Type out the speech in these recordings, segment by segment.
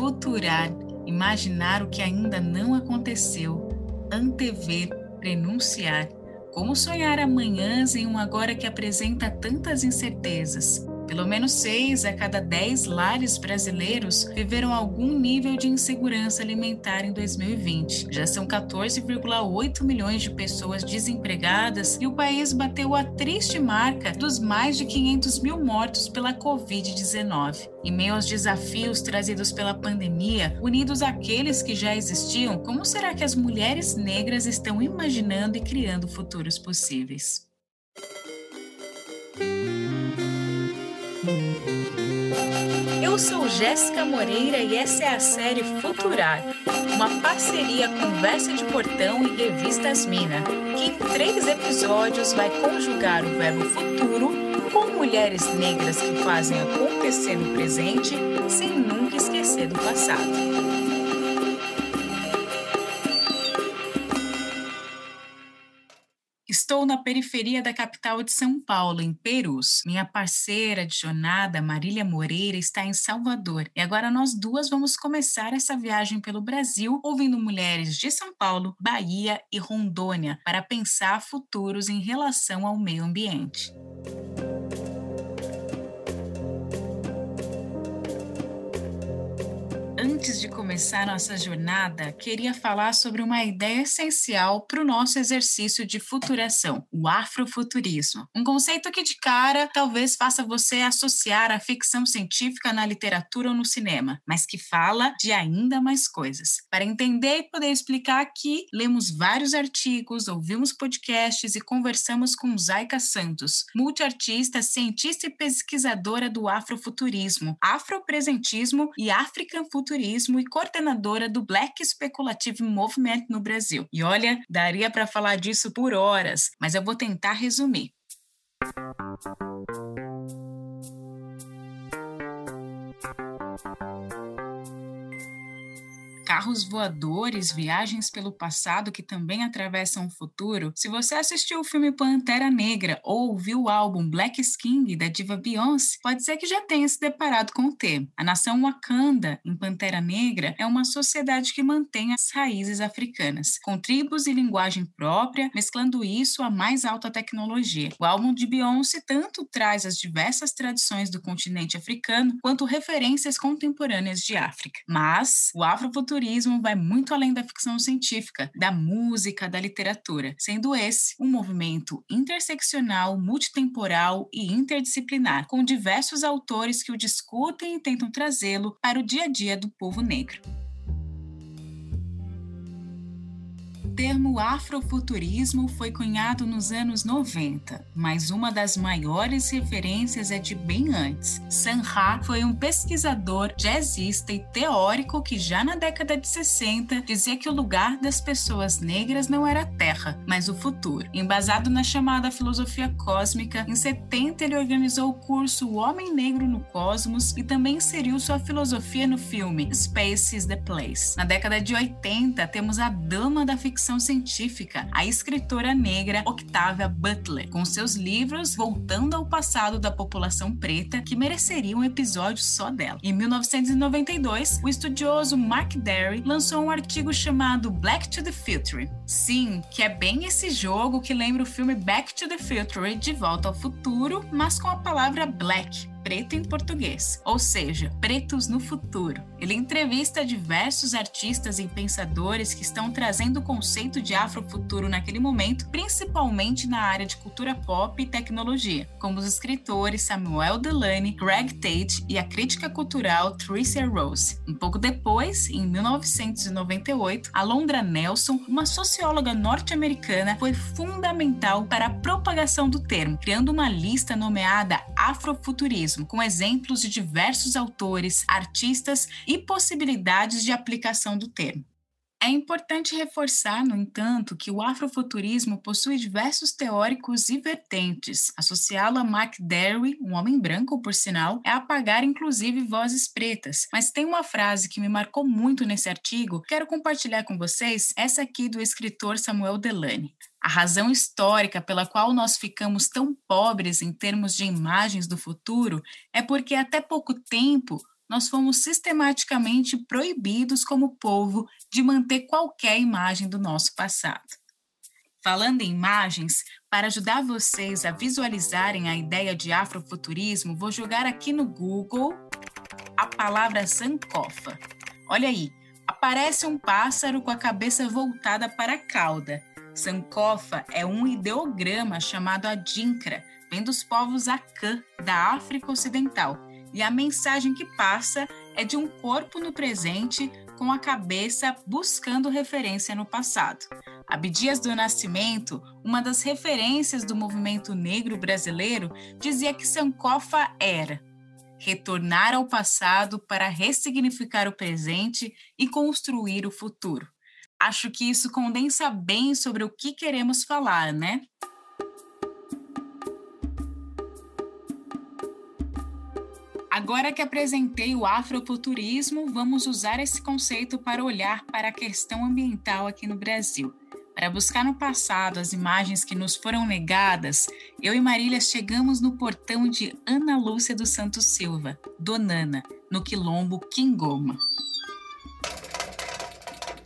Futurar, imaginar o que ainda não aconteceu, antever, prenunciar. Como sonhar amanhãs em um agora que apresenta tantas incertezas? Pelo menos seis a cada dez lares brasileiros viveram algum nível de insegurança alimentar em 2020. Já são 14,8 milhões de pessoas desempregadas e o país bateu a triste marca dos mais de 500 mil mortos pela Covid-19. Em meio aos desafios trazidos pela pandemia, unidos àqueles que já existiam, como será que as mulheres negras estão imaginando e criando futuros possíveis? Sou Jéssica Moreira e essa é a série Futurar, uma parceria Conversa de Portão e Revistas Mina, que em três episódios vai conjugar o verbo futuro com mulheres negras que fazem acontecer no presente sem nunca esquecer do passado. Estou na periferia da capital de São Paulo, em Perus. Minha parceira de jornada, Marília Moreira, está em Salvador. E agora nós duas vamos começar essa viagem pelo Brasil, ouvindo mulheres de São Paulo, Bahia e Rondônia, para pensar futuros em relação ao meio ambiente. Antes de começar nossa jornada, queria falar sobre uma ideia essencial para o nosso exercício de futuração, o afrofuturismo. Um conceito que, de cara, talvez faça você associar a ficção científica na literatura ou no cinema, mas que fala de ainda mais coisas. Para entender e poder explicar aqui, lemos vários artigos, ouvimos podcasts e conversamos com Zaika Santos, multiartista, cientista e pesquisadora do afrofuturismo, afropresentismo e African Futurismo e coordenadora do Black Speculative Movement no Brasil. E olha, daria para falar disso por horas, mas eu vou tentar resumir. Carros voadores, viagens pelo passado que também atravessam o futuro, se você assistiu o filme Pantera Negra ou ouviu o álbum Black Skin da diva Beyoncé, pode ser que já tenha se deparado com o tema. A nação Wakanda, em Pantera Negra, é uma sociedade que mantém as raízes africanas, com tribos e linguagem própria, mesclando isso à mais alta tecnologia. O álbum de Beyoncé tanto traz as diversas tradições do continente africano, quanto referências contemporâneas de África. Mas o afrofuturismo futurismo vai muito além da ficção científica, da música, da literatura, sendo esse um movimento interseccional, multitemporal e interdisciplinar, com diversos autores que o discutem e tentam trazê-lo para o dia a dia do povo negro. Termo afrofuturismo foi cunhado nos anos 90, mas uma das maiores referências é de bem antes. Sam Ra foi um pesquisador, jazzista e teórico que já na década de 60 dizia que o lugar das pessoas negras não era a Terra, mas o futuro. Embasado na chamada filosofia cósmica, em 70 ele organizou o curso O Homem Negro no Cosmos e também inseriu sua filosofia no filme Space is the Place. Na década de 80, temos a dama da ficção ficção científica, a escritora negra Octavia Butler, com seus livros voltando ao passado da população preta que mereceria um episódio só dela. Em 1992, o estudioso Mark Derry lançou um artigo chamado Black to the Future. Sim, que é bem esse jogo que lembra o filme Back to the Future, De Volta ao Futuro, mas com a palavra black preto em português, ou seja, pretos no futuro. Ele entrevista diversos artistas e pensadores que estão trazendo o conceito de afrofuturo naquele momento, principalmente na área de cultura pop e tecnologia, como os escritores Samuel Delany, Greg Tate e a crítica cultural Tricia Rose. Um pouco depois, em 1998, Alondra Nelson, uma socióloga norte-americana, foi fundamental para a propagação do termo, criando uma lista nomeada Afrofuturismo mesmo, com exemplos de diversos autores, artistas e possibilidades de aplicação do termo. É importante reforçar, no entanto, que o afrofuturismo possui diversos teóricos e vertentes. Associá-lo a Mark Derry, um homem branco, por sinal, é apagar inclusive vozes pretas. Mas tem uma frase que me marcou muito nesse artigo, quero compartilhar com vocês, essa aqui do escritor Samuel Delany. A razão histórica pela qual nós ficamos tão pobres em termos de imagens do futuro é porque até pouco tempo nós fomos sistematicamente proibidos como povo de manter qualquer imagem do nosso passado. Falando em imagens, para ajudar vocês a visualizarem a ideia de afrofuturismo, vou jogar aqui no Google a palavra sankofa. Olha aí, aparece um pássaro com a cabeça voltada para a cauda. Sankofa é um ideograma chamado adinkra, vem dos povos Akan, da África Ocidental. E a mensagem que passa é de um corpo no presente com a cabeça buscando referência no passado. Abdias do Nascimento, uma das referências do movimento negro brasileiro, dizia que Sankofa era retornar ao passado para ressignificar o presente e construir o futuro. Acho que isso condensa bem sobre o que queremos falar, né? Agora que apresentei o afrofuturismo, vamos usar esse conceito para olhar para a questão ambiental aqui no Brasil. Para buscar no passado as imagens que nos foram negadas, eu e Marília chegamos no portão de Ana Lúcia dos Santos Silva, Donana, no quilombo Quingoma.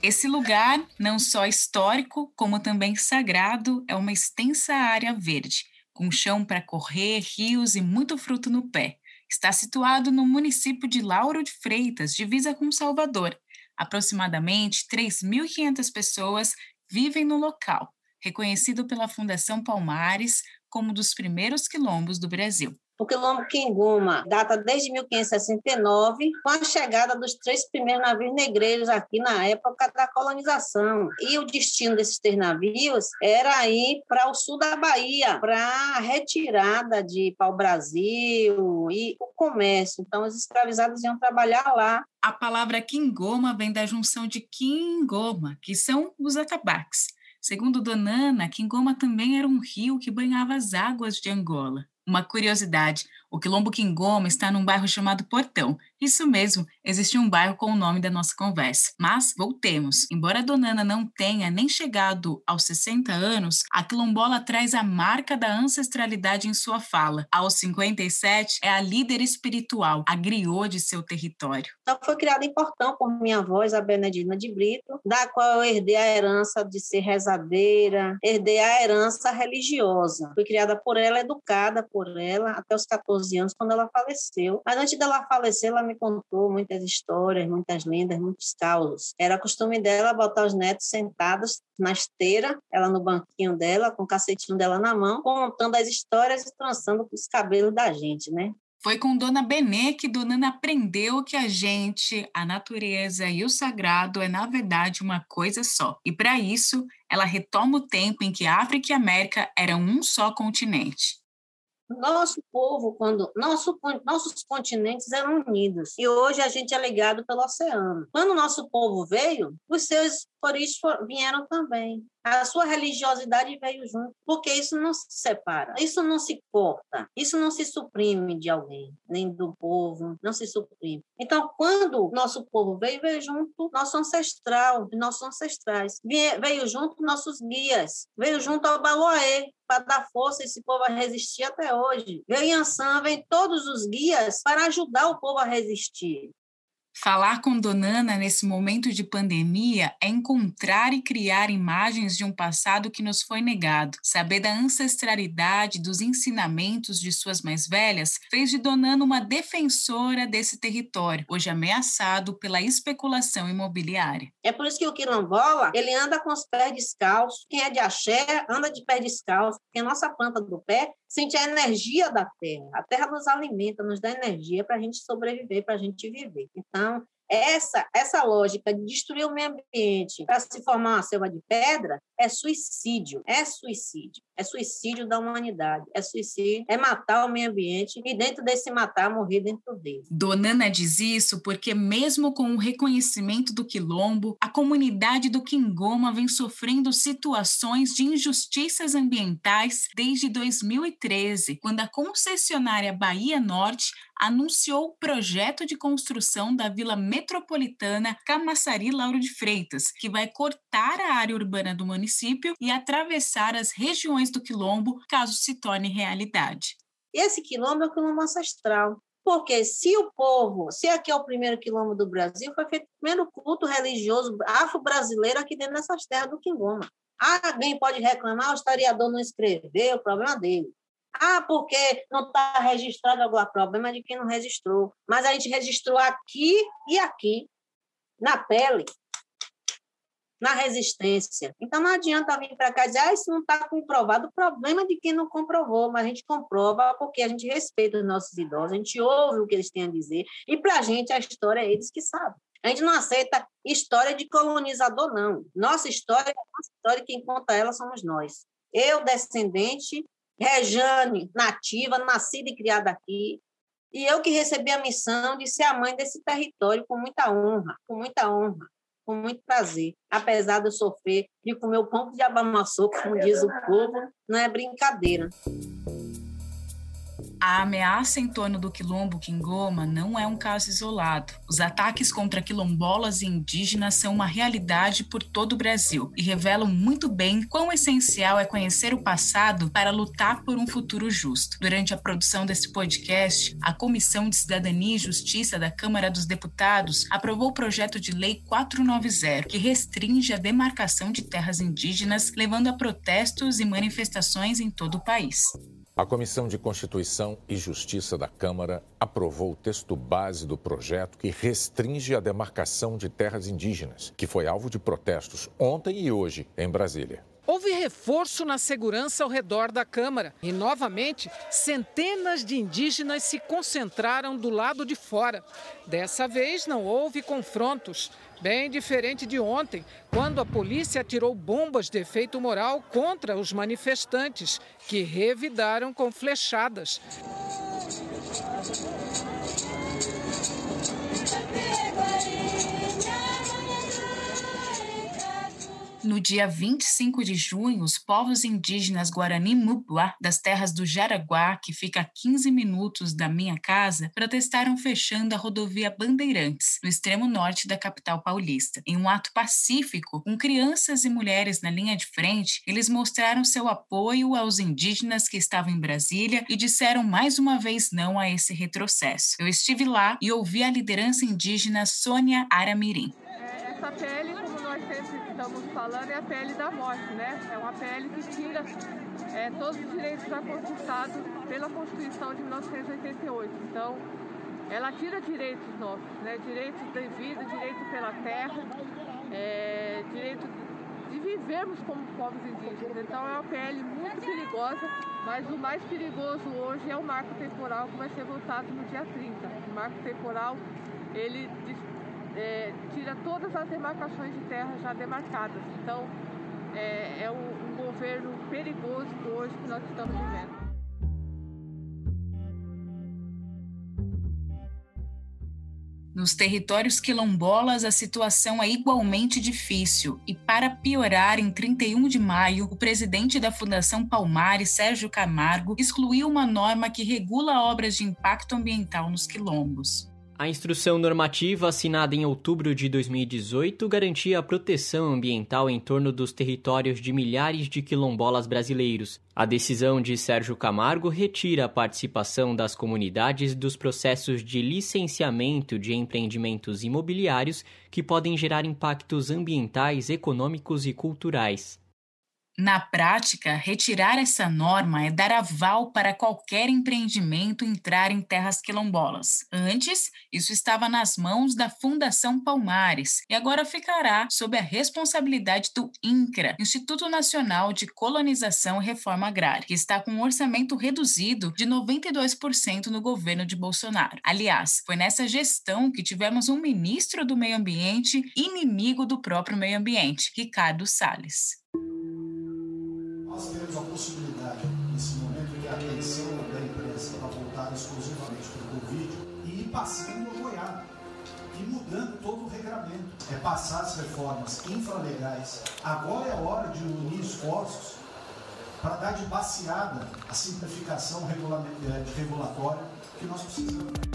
Esse lugar, não só histórico, como também sagrado, é uma extensa área verde, com chão para correr, rios e muito fruto no pé. Está situado no município de Lauro de Freitas, divisa com Salvador. Aproximadamente 3.500 pessoas vivem no local, reconhecido pela Fundação Palmares como um dos primeiros quilombos do Brasil. O quilombo Quinguma data desde 1569, com a chegada dos três primeiros navios negreiros aqui na época da colonização. E o destino desses três navios era ir para o sul da Bahia, para a retirada de pau-brasil e o comércio. Então, os escravizados iam trabalhar lá. A palavra Quingoma vem da junção de Quingoma, que são os atabaques. Segundo Donana, Quingoma também era um rio que banhava as águas de Angola. Uma curiosidade: o Quilombo Quingoma está num bairro chamado Portão. Isso mesmo, existe um bairro com o nome da nossa conversa. Mas voltemos. Embora a Donana não tenha nem chegado aos 60 anos, a quilombola traz a marca da ancestralidade em sua fala. Aos 57, é a líder espiritual, a griot de seu território. Então, foi criada em Portão por minha avó, a Benedina de Brito, da qual eu herdei a herança de ser rezadeira, herdei a herança religiosa. Fui criada por ela, educada por ela até os 14 anos, quando ela faleceu. Mas antes dela falecer, ela me contou muitas histórias, muitas lendas, muitos causos. Era costume dela botar os netos sentados na esteira, ela no banquinho dela, com o cacetinho dela na mão, contando as histórias e trançando os cabelos da gente, né? Foi com Dona Benê que Dona Ana aprendeu que a gente, a natureza e o sagrado é, na verdade, uma coisa só. E para isso, ela retoma o tempo em que África e América eram um só continente. Nosso povo, quando nosso, nossos continentes eram unidos e hoje a gente é ligado pelo oceano. Quando nosso povo veio, os seus origens vieram também a sua religiosidade veio junto, porque isso não se separa, isso não se corta, isso não se suprime de alguém, nem do povo, não se suprime. Então, quando nosso povo veio, veio junto nosso ancestral, nossos ancestrais, veio junto nossos guias, veio junto ao Baloaê, para dar força a esse povo a resistir até hoje. Veio Yansan, vem todos os guias para ajudar o povo a resistir. Falar com Donana nesse momento de pandemia é encontrar e criar imagens de um passado que nos foi negado. Saber da ancestralidade, dos ensinamentos de suas mais velhas, fez de Donana uma defensora desse território, hoje ameaçado pela especulação imobiliária. É por isso que o quilombola, ele anda com os pés descalços. Quem é de axé anda de pé descalço, porque a nossa planta do pé sente a energia da terra. A terra nos alimenta, nos dá energia para a gente sobreviver, para a gente viver. Então, essa, essa lógica de destruir o meio ambiente para se formar uma selva de pedra é suicídio, é suicídio, é suicídio da humanidade, é suicídio, é matar o meio ambiente e dentro desse matar, morrer dentro dele. Donana diz isso porque mesmo com o reconhecimento do quilombo, a comunidade do Quingoma vem sofrendo situações de injustiças ambientais desde 2013, quando a concessionária Bahia Norte anunciou o projeto de construção da Vila Metropolitana Camaçari Lauro de Freitas, que vai cortar a área urbana do município e atravessar as regiões do quilombo caso se torne realidade. Esse quilombo é o quilombo ancestral. Porque se o povo, se aqui é o primeiro quilombo do Brasil, foi feito o primeiro culto religioso afro-brasileiro aqui dentro dessas terras do Quingoma. Alguém pode reclamar, o historiador não escreveu, o problema dele. Ah, porque não está registrado algum problema de quem não registrou. Mas a gente registrou aqui e aqui, na pele na resistência. Então, não adianta vir para cá e dizer, ah, isso não está comprovado. O problema é de quem não comprovou, mas a gente comprova porque a gente respeita os nossos idosos, a gente ouve o que eles têm a dizer, e para a gente a história é eles que sabem. A gente não aceita história de colonizador, não. Nossa história é nossa história, quem conta ela somos nós. Eu, descendente, Rejane, nativa, nascida e criada aqui, e eu que recebi a missão de ser a mãe desse território com muita honra, com muita honra com muito prazer, apesar de eu sofrer de comer o pão de abamaçô, como diz o povo, não é brincadeira. A ameaça em torno do quilombo Quingoma não é um caso isolado. Os ataques contra quilombolas e indígenas são uma realidade por todo o Brasil e revelam muito bem quão essencial é conhecer o passado para lutar por um futuro justo. Durante a produção desse podcast, a Comissão de Cidadania e Justiça da Câmara dos Deputados aprovou o projeto de lei 490, que restringe a demarcação de terras indígenas, levando a protestos e manifestações em todo o país. A Comissão de Constituição e Justiça da Câmara aprovou o texto base do projeto que restringe a demarcação de terras indígenas, que foi alvo de protestos ontem e hoje em Brasília. Houve reforço na segurança ao redor da Câmara e, novamente, centenas de indígenas se concentraram do lado de fora. Dessa vez, não houve confrontos. Bem diferente de ontem, quando a polícia atirou bombas de efeito moral contra os manifestantes, que revidaram com flechadas. No dia 25 de junho, os povos indígenas Guarani Mubuá, das terras do Jaraguá, que fica a 15 minutos da minha casa, protestaram fechando a rodovia Bandeirantes, no extremo norte da capital paulista. Em um ato pacífico, com crianças e mulheres na linha de frente, eles mostraram seu apoio aos indígenas que estavam em Brasília e disseram mais uma vez não a esse retrocesso. Eu estive lá e ouvi a liderança indígena Sônia Aramirim. É, essa pele, como nós sempre estamos falando é a pele da morte, né? É uma pele que tira é, todos os direitos já conquistados pela Constituição de 1988. Então, ela tira direitos nossos, né? Direitos de vida, direito pela terra, é, direito de vivermos como povos indígenas. Então, é uma pele muito perigosa, mas o mais perigoso hoje é o marco temporal que vai ser votado no dia 30. O marco temporal, ele é, tira todas as demarcações de terra já demarcadas. Então, é, é um, um governo perigoso hoje que nós estamos vivendo. Nos territórios quilombolas, a situação é igualmente difícil. E, para piorar, em 31 de maio, o presidente da Fundação Palmares, Sérgio Camargo, excluiu uma norma que regula obras de impacto ambiental nos quilombos. A instrução normativa assinada em outubro de 2018 garantia a proteção ambiental em torno dos territórios de milhares de quilombolas brasileiros. A decisão de Sérgio Camargo retira a participação das comunidades dos processos de licenciamento de empreendimentos imobiliários que podem gerar impactos ambientais, econômicos e culturais. Na prática, retirar essa norma é dar aval para qualquer empreendimento entrar em terras quilombolas. Antes, isso estava nas mãos da Fundação Palmares e agora ficará sob a responsabilidade do INCRA, Instituto Nacional de Colonização e Reforma Agrária, que está com um orçamento reduzido de 92% no governo de Bolsonaro. Aliás, foi nessa gestão que tivemos um ministro do Meio Ambiente inimigo do próprio meio ambiente, Ricardo Salles nós temos a possibilidade, nesse momento, que a atenção da imprensa está voltada exclusivamente para o Covid e ir passando a boiada e mudando todo o regramento. É passar as reformas infralegais. Agora é a hora de unir esforços para dar de baseada a simplificação regulatória que nós precisamos.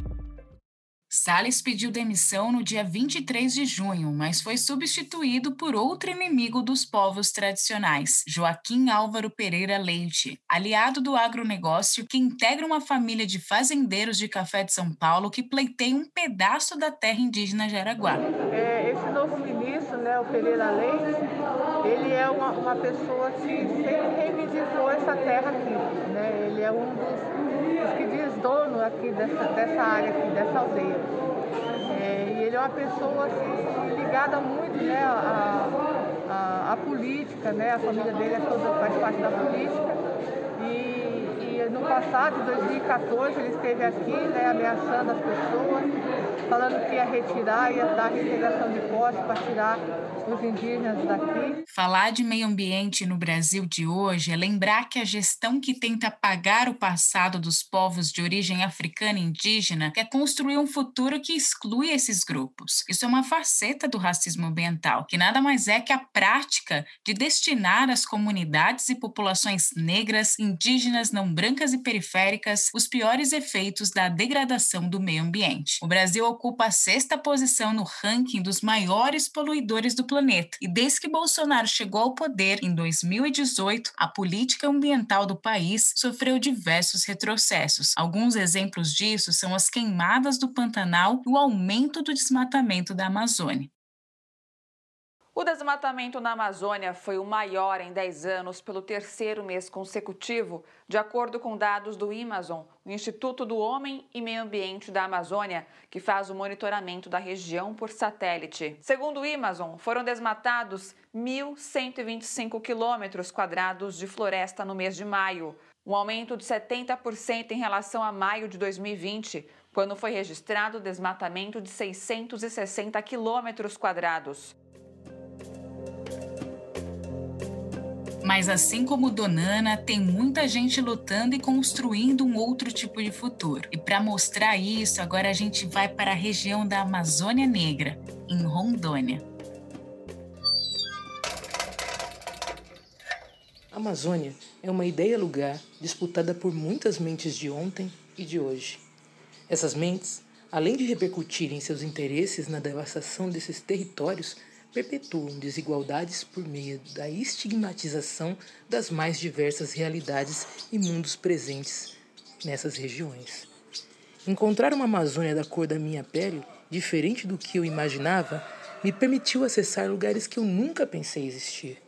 Salles pediu demissão no dia 23 de junho, mas foi substituído por outro inimigo dos povos tradicionais, Joaquim Álvaro Pereira Leite, aliado do agronegócio que integra uma família de fazendeiros de café de São Paulo que pleiteia um pedaço da terra indígena Jaraguá. É, esse novo ministro, né, o Pereira Leite, ele é uma, uma pessoa que sempre reivindicou essa terra aqui. Né? Ele é um dos, que diz dono aqui dessa, dessa área aqui, dessa aldeia. É, e ele é uma pessoa assim, ligada muito né, à, à, à, política, né? a família dele é toda, faz parte da política. No passado, em 2014, ele esteve aqui né, ameaçando as pessoas, falando que ia retirar, ia dar reintegração de posse para tirar os indígenas daqui. Falar de meio ambiente no Brasil de hoje é lembrar que a gestão que tenta apagar o passado dos povos de origem africana e indígena quer construir um futuro que exclui esses grupos. Isso é uma faceta do racismo ambiental, que nada mais é que a prática de destinar às comunidades e populações negras, indígenas, não brancas e periféricas os piores efeitos da degradação do meio ambiente. O Brasil ocupa a sexta posição no ranking dos maiores poluidores do planeta. E desde que Bolsonaro chegou ao poder em 2018, a política ambiental do país sofreu diversos retrocessos. Alguns exemplos disso são as queimadas do Pantanal e o aumento do desmatamento da Amazônia. O desmatamento na Amazônia foi o maior em 10 anos pelo terceiro mês consecutivo, de acordo com dados do Amazon, o Instituto do Homem e Meio Ambiente da Amazônia, que faz o monitoramento da região por satélite. Segundo o Amazon, foram desmatados 1.125 quilômetros quadrados de floresta no mês de maio, um aumento de 70% em relação a maio de 2020, quando foi registrado o desmatamento de 660 quilômetros quadrados. Mas assim como Donana, tem muita gente lutando e construindo um outro tipo de futuro. E para mostrar isso, agora a gente vai para a região da Amazônia Negra, em Rondônia. A Amazônia é uma ideia-lugar disputada por muitas mentes de ontem e de hoje. Essas mentes, além de repercutirem seus interesses na devastação desses territórios, perpetuam desigualdades por meio da estigmatização das mais diversas realidades e mundos presentes nessas regiões. Encontrar uma Amazônia da cor da minha pele, diferente do que eu imaginava, me permitiu acessar lugares que eu nunca pensei existir.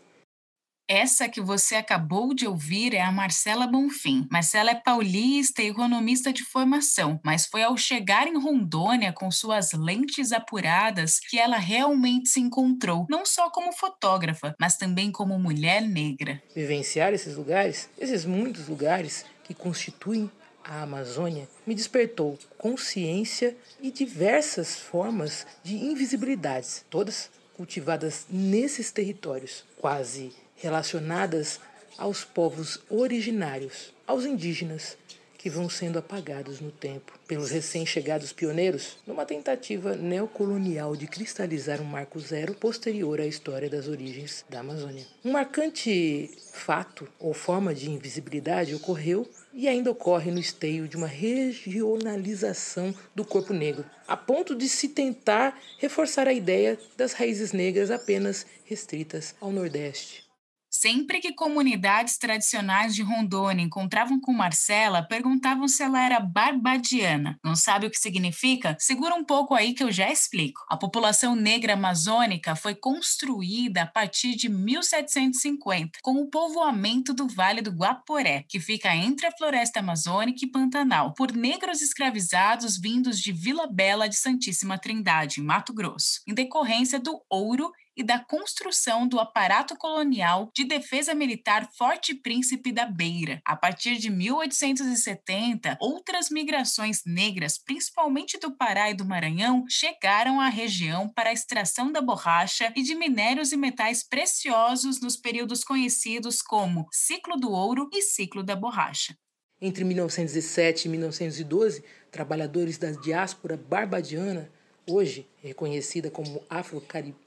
Essa que você acabou de ouvir é a Marcela Bonfim. Marcela é paulista e economista de formação, mas foi ao chegar em Rondônia com suas lentes apuradas que ela realmente se encontrou, não só como fotógrafa, mas também como mulher negra. Vivenciar esses lugares, esses muitos lugares que constituem a Amazônia, me despertou consciência e diversas formas de invisibilidades, todas cultivadas nesses territórios, quase relacionadas aos povos originários, aos indígenas, que vão sendo apagados no tempo pelos recém-chegados pioneiros, numa tentativa neocolonial de cristalizar um marco zero posterior à história das origens da Amazônia. Um marcante fato ou forma de invisibilidade ocorreu e ainda ocorre no esteio de uma regionalização do corpo negro, a ponto de se tentar reforçar a ideia das raízes negras apenas restritas ao Nordeste. Sempre que comunidades tradicionais de Rondônia encontravam com Marcela, perguntavam se ela era barbadiana. Não sabe o que significa? Segura um pouco aí que eu já explico. A população negra amazônica foi construída a partir de 1750, com o povoamento do Vale do Guaporé, que fica entre a floresta amazônica e Pantanal, por negros escravizados vindos de Vila Bela de Santíssima Trindade, Mato Grosso, em decorrência do ouro e da construção do aparato colonial de defesa militar Forte Príncipe da Beira. A partir de 1870, outras migrações negras, principalmente do Pará e do Maranhão, chegaram à região para a extração da borracha e de minérios e metais preciosos nos períodos conhecidos como Ciclo do Ouro e Ciclo da Borracha. Entre 1907 e 1912, trabalhadores da diáspora barbadiana hoje reconhecida como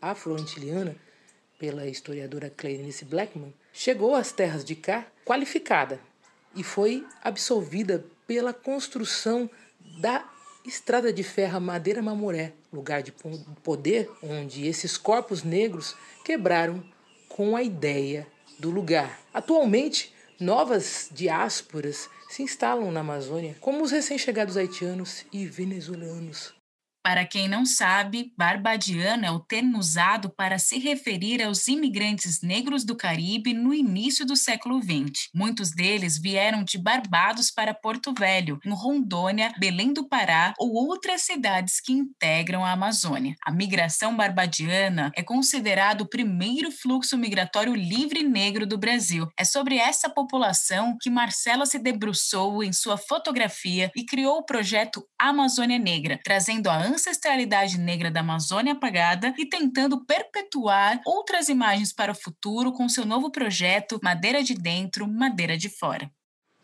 afro-antiliana pela historiadora Clarice Blackman, chegou às terras de cá qualificada e foi absolvida pela construção da Estrada de Ferro Madeira Mamoré, lugar de poder onde esses corpos negros quebraram com a ideia do lugar. Atualmente, novas diásporas se instalam na Amazônia, como os recém-chegados haitianos e venezuelanos. Para quem não sabe, barbadiano é o termo usado para se referir aos imigrantes negros do Caribe no início do século XX. Muitos deles vieram de Barbados para Porto Velho, em Rondônia, Belém do Pará ou outras cidades que integram a Amazônia. A migração barbadiana é considerado o primeiro fluxo migratório livre negro do Brasil. É sobre essa população que Marcela se debruçou em sua fotografia e criou o projeto Amazônia Negra, trazendo a ancestralidade negra da Amazônia apagada e tentando perpetuar outras imagens para o futuro com seu novo projeto Madeira de Dentro, Madeira de Fora.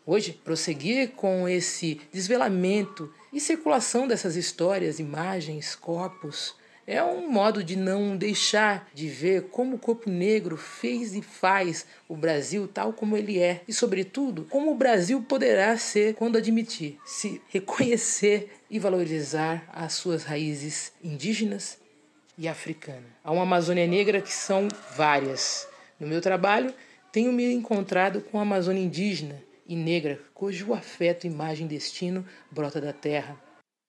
Hoje, prosseguir com esse desvelamento e circulação dessas histórias, imagens, corpos, é um modo de não deixar de ver como o corpo negro fez e faz o Brasil tal como ele é e, sobretudo, como o Brasil poderá ser quando admitir, se reconhecer e valorizar as suas raízes indígenas e africanas. Há uma Amazônia Negra que são várias. No meu trabalho, tenho me encontrado com a Amazônia indígena e negra, cujo afeto, imagem e destino brota da terra.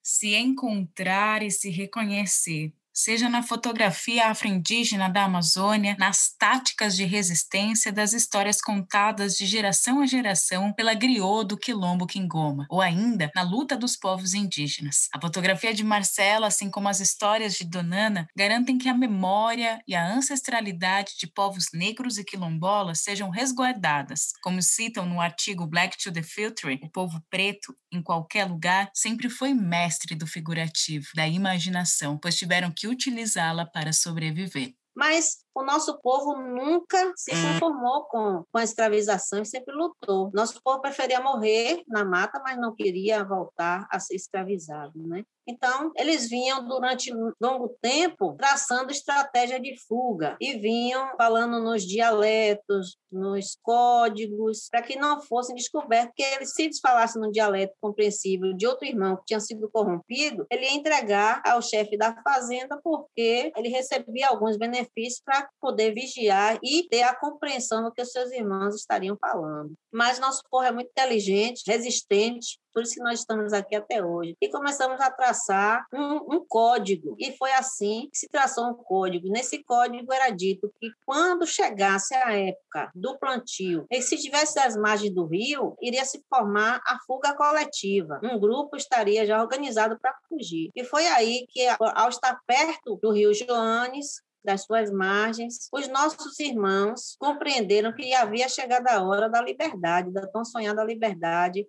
Se encontrar e se reconhecer seja na fotografia afro-indígena da Amazônia, nas táticas de resistência das histórias contadas de geração a geração pela griot do quilombo Quingoma, ou ainda na luta dos povos indígenas. A fotografia de Marcela, assim como as histórias de Donana, garantem que a memória e a ancestralidade de povos negros e quilombolas sejam resguardadas. Como citam no artigo Black to the Future, o povo preto, em qualquer lugar, sempre foi mestre do figurativo, da imaginação, pois tiveram que que utilizá-la para sobreviver. Mas o nosso povo nunca se hum. conformou com, com a escravização e sempre lutou. Nosso povo preferia morrer na mata, mas não queria voltar a ser escravizado, né? Então, eles vinham durante longo tempo traçando estratégia de fuga e vinham falando nos dialetos, nos códigos, para que não fossem descobertos, que eles, se eles falassem no dialeto compreensível de outro irmão que tinha sido corrompido, ele ia entregar ao chefe da fazenda porque ele recebia alguns benefícios para poder vigiar e ter a compreensão do que os seus irmãos estariam falando. Mas nosso povo é muito inteligente, resistente, por isso que nós estamos aqui até hoje. E começamos a traçar um, um, código. E foi assim que se traçou um código. Nesse código era dito que quando chegasse a época do plantio, e se tivesse as margens do rio, iria se formar a fuga coletiva. Um grupo estaria já organizado para fugir. E foi aí que, ao estar perto do rio Joanes, das suas margens, os nossos irmãos compreenderam que havia chegado a hora da liberdade, da tão sonhada liberdade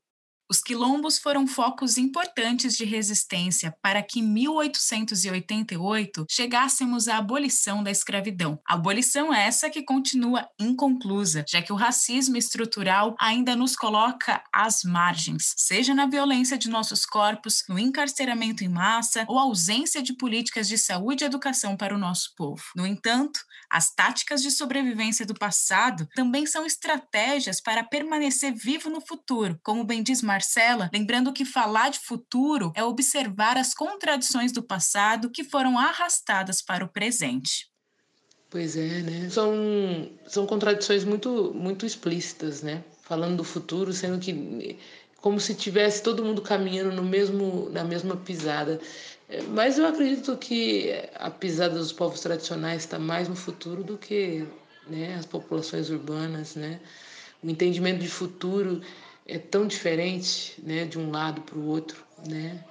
os quilombos foram focos importantes de resistência para que em 1888 chegássemos à abolição da escravidão. Abolição essa que continua inconclusa, já que o racismo estrutural ainda nos coloca às margens, seja na violência de nossos corpos, no encarceramento em massa ou ausência de políticas de saúde e educação para o nosso povo. No entanto, as táticas de sobrevivência do passado também são estratégias para permanecer vivo no futuro, como bem diz Marcela, lembrando que falar de futuro é observar as contradições do passado que foram arrastadas para o presente. Pois é, né? São, são contradições muito, muito explícitas, né? Falando do futuro, sendo que como se tivesse todo mundo caminhando no mesmo, na mesma pisada. Mas eu acredito que a pisada dos povos tradicionais está mais no futuro do que né, as populações urbanas. Né? O entendimento de futuro é tão diferente né, de um lado para o outro. Né?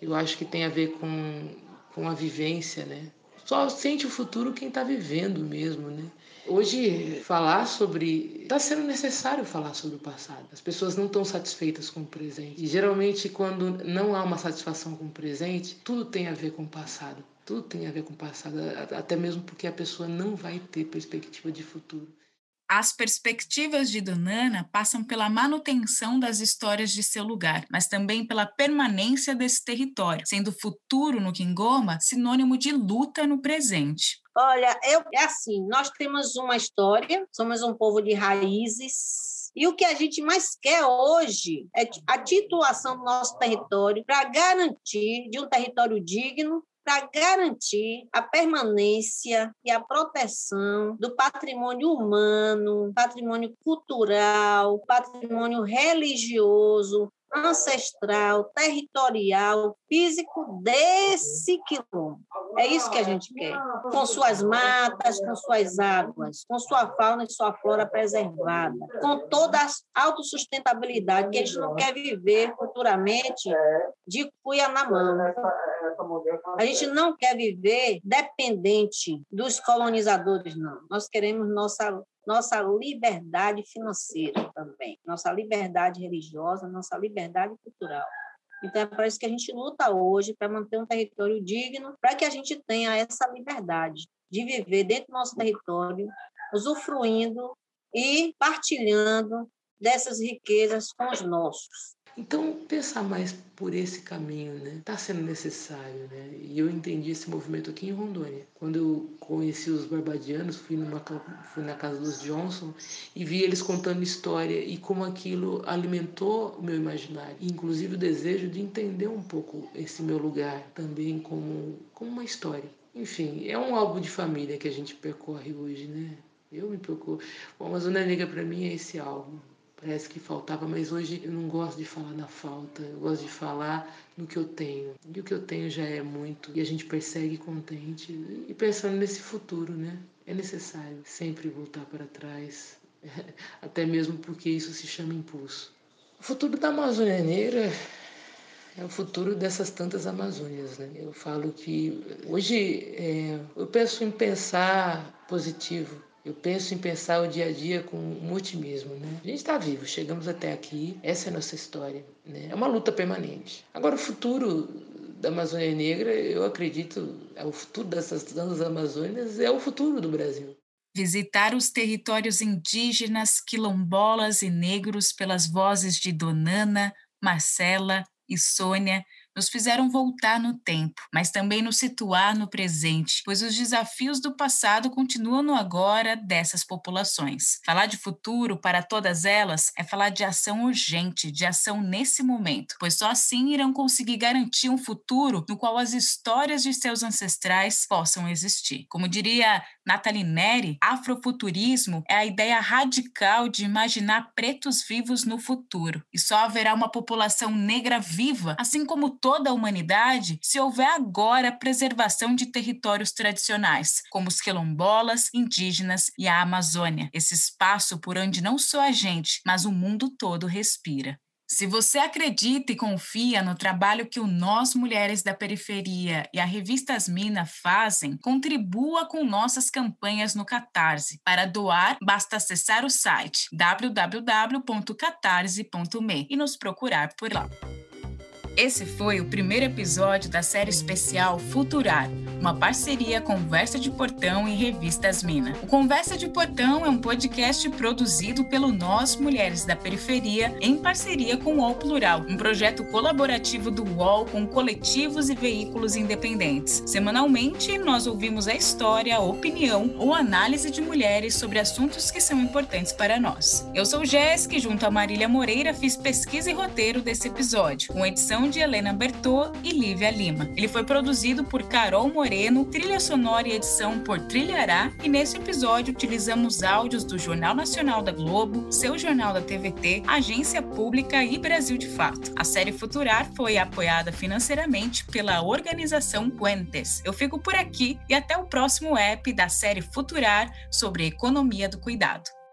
Eu acho que tem a ver com, com a vivência. Né? Só sente o futuro quem está vivendo mesmo. Né? Hoje, falar sobre. Está sendo necessário falar sobre o passado. As pessoas não estão satisfeitas com o presente. E geralmente, quando não há uma satisfação com o presente, tudo tem a ver com o passado. Tudo tem a ver com o passado, até mesmo porque a pessoa não vai ter perspectiva de futuro. As perspectivas de Donana passam pela manutenção das histórias de seu lugar, mas também pela permanência desse território, sendo futuro no Quingoma sinônimo de luta no presente. Olha, eu, é assim, nós temos uma história, somos um povo de raízes, E o que a gente mais quer hoje é a titulação do nosso território para garantir de um território digno para garantir a permanência e a proteção do patrimônio humano, patrimônio cultural, patrimônio religioso, ancestral, territorial, físico desse quilombo. É isso que a gente quer. Com suas matas, com suas águas, com sua fauna e sua flora preservada, com toda a autossustentabilidade, que a gente não quer viver futuramente de cuia na mão. A gente não quer viver dependente dos colonizadores, não. Nós queremos nossa nossa liberdade financeira também, nossa liberdade religiosa, nossa liberdade cultural. Então, é para isso que a gente luta hoje, para manter um território digno, para que a gente tenha essa liberdade de viver dentro do nosso território, usufruindo e partilhando dessas riquezas com os nossos. Então, pensar mais por esse caminho, né? Está sendo necessário, né? E eu entendi esse movimento aqui em Rondônia. Quando eu conheci os barbadianos, fui, numa, fui na casa dos Johnson e vi eles contando história e como aquilo alimentou o meu imaginário. Inclusive o desejo de entender um pouco esse meu lugar também como, como uma história. Enfim, é um álbum de família que a gente percorre hoje, né? Eu me preocupo. Bom, a Amazônia Negra para mim é esse álbum parece que faltava, mas hoje eu não gosto de falar na falta, eu gosto de falar no que eu tenho. E o que eu tenho já é muito, e a gente persegue contente e pensando nesse futuro, né? É necessário sempre voltar para trás, até mesmo porque isso se chama impulso. O futuro da Amazônia Negra é o futuro dessas tantas Amazônias. Né? Eu falo que hoje é, eu penso em pensar positivo, eu penso em pensar o dia a dia com um otimismo, né? A gente está vivo, chegamos até aqui, essa é a nossa história, né? É uma luta permanente. Agora, o futuro da Amazônia Negra, eu acredito, é o futuro dessas tantas Amazônias, é o futuro do Brasil. Visitar os territórios indígenas, quilombolas e negros pelas vozes de Donana, Marcela e Sônia nos fizeram voltar no tempo, mas também nos situar no presente, pois os desafios do passado continuam no agora dessas populações. Falar de futuro para todas elas é falar de ação urgente, de ação nesse momento, pois só assim irão conseguir garantir um futuro no qual as histórias de seus ancestrais possam existir. Como diria Nathalie Neri, afrofuturismo é a ideia radical de imaginar pretos vivos no futuro, e só haverá uma população negra viva, assim como toda a humanidade se houver agora a preservação de territórios tradicionais, como os quilombolas, indígenas e a Amazônia, esse espaço por onde não só a gente, mas o mundo todo respira. Se você acredita e confia no trabalho que o Nós Mulheres da Periferia e a revista Asmina fazem, contribua com nossas campanhas no Catarse. Para doar, basta acessar o site www.catarse.me e nos procurar por lá. Esse foi o primeiro episódio da série especial Futurar, uma parceria Conversa de Portão e Revistas Mina. O Conversa de Portão é um podcast produzido pelo Nós Mulheres da Periferia em parceria com o UOL Plural, um projeto colaborativo do UOL com coletivos e veículos independentes. Semanalmente, nós ouvimos a história, a opinião ou análise de mulheres sobre assuntos que são importantes para nós. Eu sou Jéssica e junto a Marília Moreira fiz pesquisa e roteiro desse episódio, com edição de Helena Bertô e Lívia Lima. Ele foi produzido por Carol Moreno, trilha sonora e edição por Trilhará, e nesse episódio utilizamos áudios do Jornal Nacional da Globo, Seu Jornal da TVT, Agência Pública e Brasil de Fato. A série Futurar foi apoiada financeiramente pela organização Puentes. Eu fico por aqui e até o próximo app da série Futurar sobre economia do cuidado.